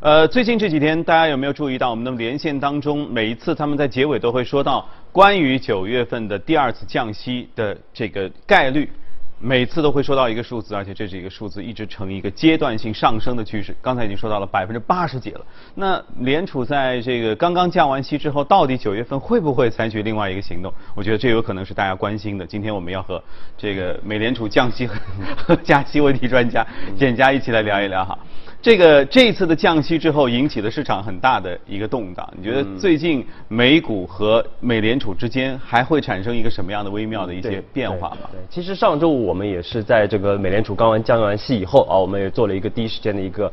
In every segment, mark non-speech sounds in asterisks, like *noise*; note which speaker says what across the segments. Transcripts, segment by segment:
Speaker 1: 呃，最近这几天，大家有没有注意到我们的连线当中，每一次他们在结尾都会说到关于九月份的第二次降息的这个概率，每次都会说到一个数字，而且这是一个数字一直呈一个阶段性上升的趋势。刚才已经说到了百分之八十几了。那联储在这个刚刚降完息之后，到底九月份会不会采取另外一个行动？我觉得这有可能是大家关心的。今天我们要和这个美联储降息和 *laughs* 加息问题专家简佳一起来聊一聊哈。这个这一次的降息之后引起了市场很大的一个动荡，你觉得最近美股和美联储之间还会产生一个什么样的微妙的一些变化吗？
Speaker 2: 对，其实上周五我们也是在这个美联储刚完降完息以后啊，我们也做了一个第一时间的一个。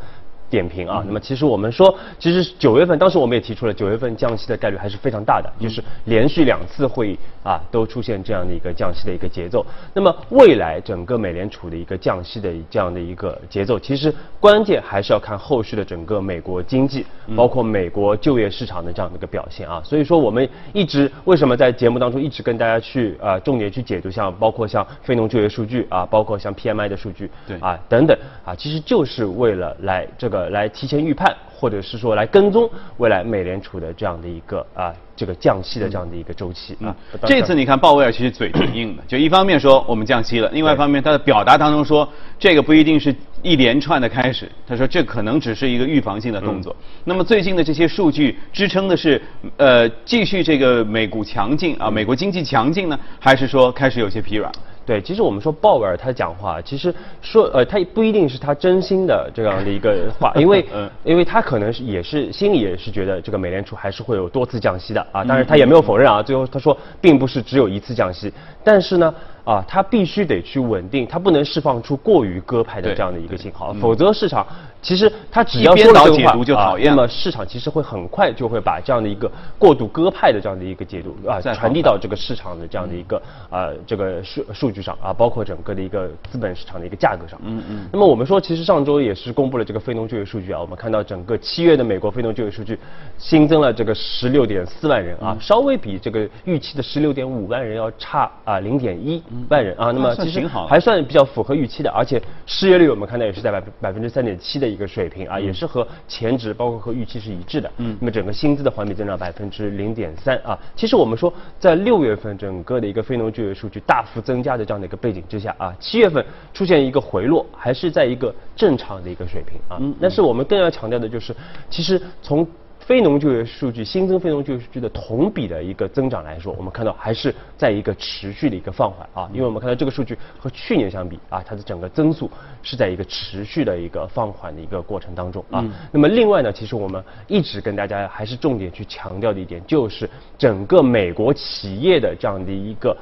Speaker 2: 点评啊，那么其实我们说，其实九月份，当时我们也提出了九月份降息的概率还是非常大的，就是连续两次会议啊都出现这样的一个降息的一个节奏。那么未来整个美联储的一个降息的这样的一个节奏，其实关键还是要看后续的整个美国经济，包括美国就业市场的这样的一个表现啊。所以说我们一直为什么在节目当中一直跟大家去啊重点去解读，像包括像非农就业数据啊，包括像 PMI 的数据，
Speaker 1: 对
Speaker 2: 啊等等啊，其实就是为了来这个。呃，来提前预判，或者是说来跟踪未来美联储的这样的一个啊，这个降息的这样的一个周期啊。
Speaker 1: 这次你看鲍威尔其实嘴挺硬的，就一方面说我们降息了，另外一方面他的表达当中说这个不一定是一连串的开始，他说这可能只是一个预防性的动作。那么最近的这些数据支撑的是呃继续这个美股强劲啊，美国经济强劲呢，还是说开始有些疲软？
Speaker 2: 对，其实我们说鲍威尔他讲话，其实说呃，他不一定是他真心的这样的一个话，*laughs* 因为嗯因为他可能是也是心里也是觉得这个美联储还是会有多次降息的啊，当然他也没有否认啊，最后他说并不是只有一次降息，但是呢。啊，它必须得去稳定，它不能释放出过于鸽派的这样的一个信号，否则市场其实它只要说
Speaker 1: 了这个话，
Speaker 2: 那么市场其实会很快就会把这样的一个过度鸽派的这样的一个解读啊传递到这个市场的这样的一个啊这个数数据上啊，包括整个的一个资本市场的一个价格上。嗯嗯。那么我们说，其实上周也是公布了这个非农就业数据啊，我们看到整个七月的美国非农就业数据新增了这个十六点四万人啊，稍微比这个预期的十六点五万人要差啊零点一。万人啊，那么其实还算比较符合预期的，而且失业率我们看到也是在百百分之三点七的一个水平啊，也是和前值包括和预期是一致的。嗯，那么整个薪资的环比增长百分之零点三啊，其实我们说在六月份整个的一个非农就业数据大幅增加的这样的一个背景之下啊，七月份出现一个回落，还是在一个正常的一个水平啊。嗯，但是我们更要强调的就是，其实从非农就业数据新增非农就业数据的同比的一个增长来说，我们看到还是在一个持续的一个放缓啊，因为我们看到这个数据和去年相比啊，它的整个增速是在一个持续的一个放缓的一个过程当中啊。那么另外呢，其实我们一直跟大家还是重点去强调的一点，就是整个美国企业的这样的一个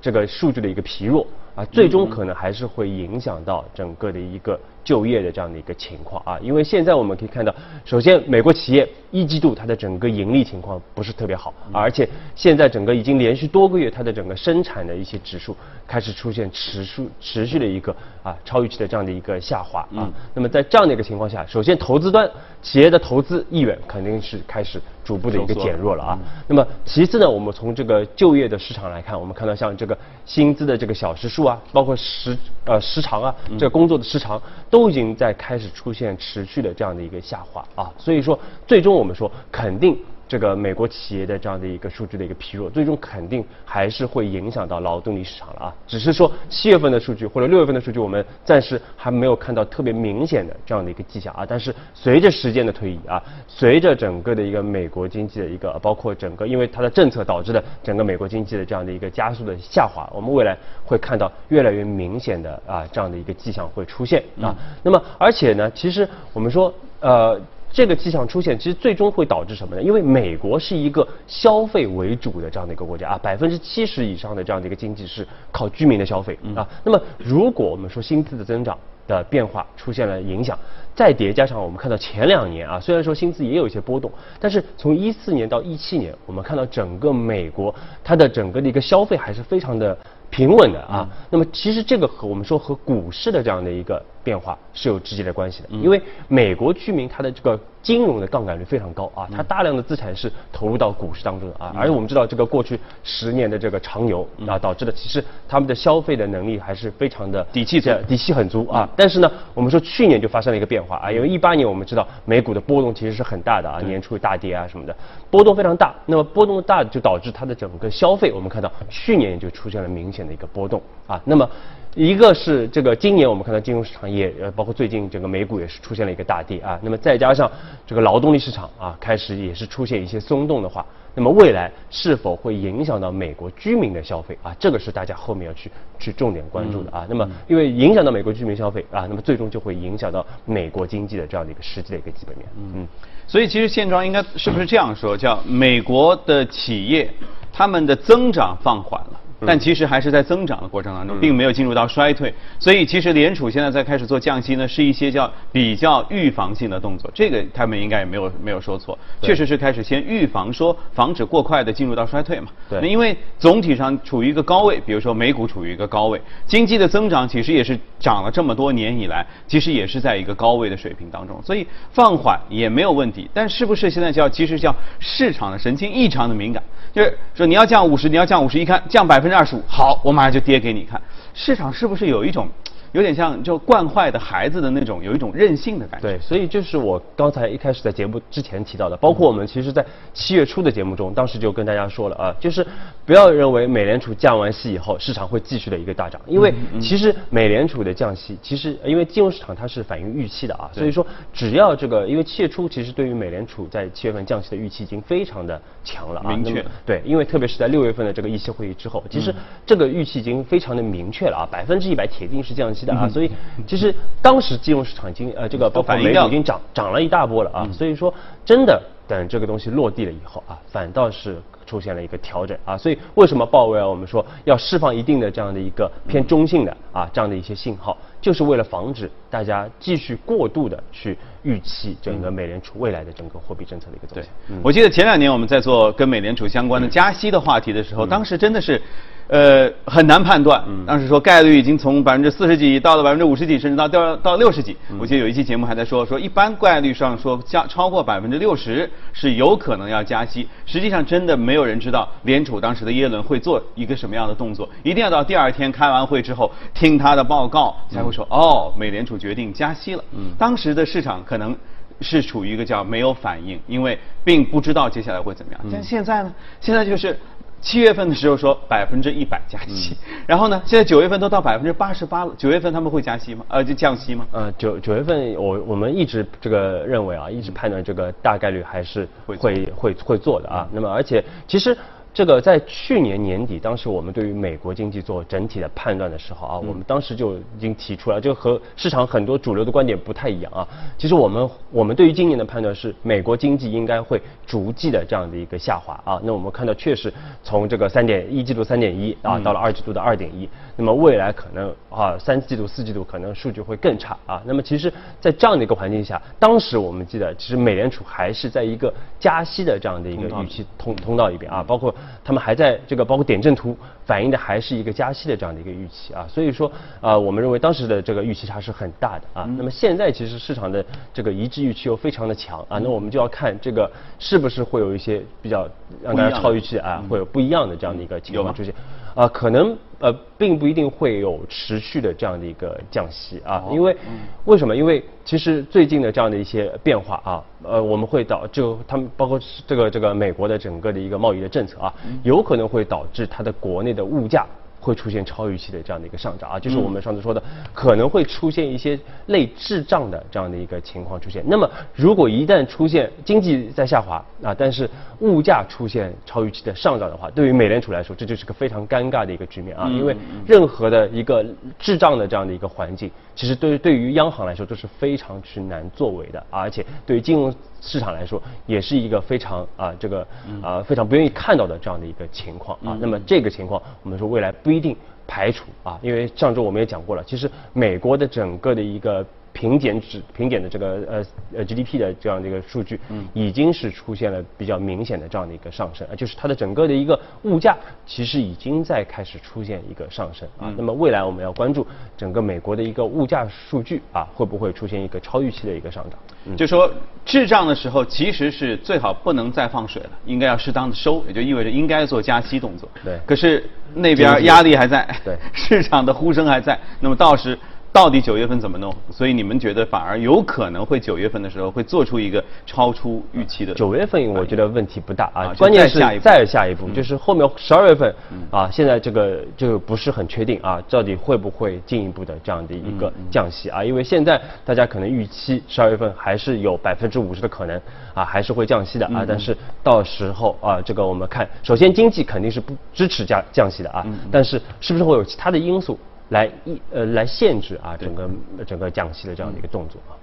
Speaker 2: 这个数据的一个疲弱啊，最终可能还是会影响到整个的一个。就业的这样的一个情况啊，因为现在我们可以看到，首先美国企业一季度它的整个盈利情况不是特别好，而且现在整个已经连续多个月它的整个生产的一些指数开始出现持续持续的一个啊超预期的这样的一个下滑啊。那么在这样的一个情况下，首先投资端企业的投资意愿肯定是开始逐步的一个减弱了啊。那么其次呢，我们从这个就业的市场来看，我们看到像这个薪资的这个小时数啊，包括时呃时长啊，这个工作的时长。都已经在开始出现持续的这样的一个下滑啊，所以说最终我们说肯定。这个美国企业的这样的一个数据的一个疲弱，最终肯定还是会影响到劳动力市场了啊。只是说七月份的数据或者六月份的数据，我们暂时还没有看到特别明显的这样的一个迹象啊。但是随着时间的推移啊，随着整个的一个美国经济的一个，包括整个因为它的政策导致的整个美国经济的这样的一个加速的下滑，我们未来会看到越来越明显的啊这样的一个迹象会出现啊。那么而且呢，其实我们说呃。这个迹象出现，其实最终会导致什么呢？因为美国是一个消费为主的这样的一个国家啊，百分之七十以上的这样的一个经济是靠居民的消费啊。那么，如果我们说薪资的增长的变化出现了影响，再叠加上我们看到前两年啊，虽然说薪资也有一些波动，但是从一四年到一七年，我们看到整个美国它的整个的一个消费还是非常的。平稳的啊。那么其实这个和我们说和股市的这样的一个变化是有直接的关系的，因为美国居民他的这个金融的杠杆率非常高啊，他大量的资产是投入到股市当中的啊，而且我们知道这个过去十年的这个长牛啊，导致的其实他们的消费的能力还是非常的
Speaker 1: 底气足
Speaker 2: 底气很足啊。但是呢，我们说去年就发生了一个变化啊，因为一八年我们知道美股的波动其实是很大的啊，年初大跌啊什么的，波动非常大。那么波动大就导致它的整个消费，我们看到去年就出现了明显的一个波动啊。那么一个是这个今年我们看到金融市场也呃，包括最近整个美股也是出现了一个大跌啊。那么再加上这个劳动力市场啊，开始也是出现一些松动的话，那么未来是否会影响到美国居民的消费啊？这个是大家后面要去去重点关注的啊。那么因为影响到美国居民消费啊，那么最终就会影响到美国经济的这样的一个实际的一个基本面。嗯，
Speaker 1: 所以其实现状应该是不是这样说？叫美国的企业他们的增长放缓了。但其实还是在增长的过程当中，并没有进入到衰退。所以其实联储现在在开始做降息呢，是一些叫比较预防性的动作。这个他们应该也没有没有说错，确实是开始先预防，说防止过快的进入到衰退嘛。
Speaker 2: 对
Speaker 1: 那因为总体上处于一个高位，比如说美股处于一个高位，经济的增长其实也是涨了这么多年以来，其实也是在一个高位的水平当中，所以放缓也没有问题。但是不是现在叫其实叫市场的神经异常的敏感，就是说你要降五十，你要降五十，一看降百分之二十五，好，我马上就跌给你看。市场是不是有一种有点像就惯坏的孩子的那种有一种任性的感觉？
Speaker 2: 对，所以就是我刚才一开始在节目之前提到的，包括我们其实，在七月初的节目中，当时就跟大家说了啊，就是不要认为美联储降完息以后，市场会继续的一个大涨，因为其实美联储的降息，其实因为金融市场它是反映预期的啊，所以说只要这个，因为七月初其实对于美联储在七月份降息的预期已经非常的强了啊，
Speaker 1: 明确。
Speaker 2: 对，因为特别是在六月份的这个议息会议之后，其实这个预期已经非常的明确了啊，百分之一百铁定是降息的啊，所以其实当时金融市场已经呃这个包括美股已经涨涨了一大波了啊，所以说真的等这个东西落地了以后啊，反倒是出现了一个调整啊，所以为什么鲍威尔我们说要释放一定的这样的一个偏中性的啊这样的一些信号，就是为了防止大家继续过度的去预期整个美联储未来的整个货币政策的一个走
Speaker 1: 对
Speaker 2: 向。，
Speaker 1: 我记得前两年我们在做跟美联储相关的加息的话题的时候，当时真的是。呃，很难判断。当时说概率已经从百分之四十几到了百分之五十几，甚至到掉到六十几。我记得有一期节目还在说，说一般概率上说加超过百分之六十是有可能要加息。实际上真的没有人知道联储当时的耶伦会做一个什么样的动作，一定要到第二天开完会之后听他的报告才会说，哦，美联储决定加息了。当时的市场可能。是处于一个叫没有反应，因为并不知道接下来会怎么样。但现在呢？现在就是七月份的时候说百分之一百加息，然后呢，现在九月份都到百分之八十八了。九月份他们会加息吗？呃，就降息吗？
Speaker 2: 呃，九九月份我我们一直这个认为啊，一直判断这个大概率还是
Speaker 1: 会
Speaker 2: 会会会做的啊。那么而且其实。这个在去年年底，当时我们对于美国经济做整体的判断的时候啊，我们当时就已经提出了，这个和市场很多主流的观点不太一样啊。其实我们我们对于今年的判断是，美国经济应该会逐季的这样的一个下滑啊。那我们看到确实从这个三点一季度三点一啊，到了二季度的二点一，那么未来可能啊三季度四季度可能数据会更差啊。那么其实，在这样的一个环境下，当时我们记得，其实美联储还是在一个加息的这样的一个预期通通道里边啊，包括他们还在这个包括点阵图反映的还是一个加息的这样的一个预期啊。所以说啊，我们认为当时的这个预期差是很大的啊。那么现在其实市场的这个一致预期又非常的强啊，那我们就要看这个是不是会有一些比较让大家超预期啊，会有不一样的这样的一个情况出现。啊，可能呃，并不一定会有持续的这样的一个降息啊，因为为什么？因为其实最近的这样的一些变化啊，呃，我们会导就他们包括这个这个美国的整个的一个贸易的政策啊，有可能会导致它的国内的物价。会出现超预期的这样的一个上涨。啊，就是我们上次说的，可能会出现一些类滞胀的这样的一个情况出现。那么，如果一旦出现经济在下滑啊，但是物价出现超预期的上涨的话，对于美联储来说，这就是个非常尴尬的一个局面啊，因为任何的一个滞胀的这样的一个环境，其实对于对于央行来说都是非常之难作为的，而且对于金融市场来说，也是一个非常啊这个啊非常不愿意看到的这样的一个情况啊。那么这个情况，我们说未来不一定排除啊，因为上周我们也讲过了，其实美国的整个的一个平减值平减的这个呃呃 GDP 的这样的一个数据，嗯，已经是出现了比较明显的这样的一个上升，啊，就是它的整个的一个物价其实已经在开始出现一个上升啊。那么未来我们要关注整个美国的一个物价数据啊，会不会出现一个超预期的一个上涨？
Speaker 1: 就说滞胀的时候，其实是最好不能再放水了，应该要适当的收，也就意味着应该做加息动作。
Speaker 2: 对。
Speaker 1: 可是那边压力还在，
Speaker 2: 对，*laughs*
Speaker 1: 市场的呼声还在，那么到时。到底九月份怎么弄？所以你们觉得反而有可能会九月份的时候会做出一个超出预期的。
Speaker 2: 九月份我觉得问题不大啊，关键是再下一步，就是后面十二月份啊，现在这个就不是很确定啊，到底会不会进一步的这样的一个降息啊？因为现在大家可能预期十二月份还是有百分之五十的可能啊，还是会降息的啊。但是到时候啊，这个我们看，首先经济肯定是不支持降降息的啊，但是是不是会有其他的因素？来一呃来限制啊整个整个降息的这样的一个动作啊。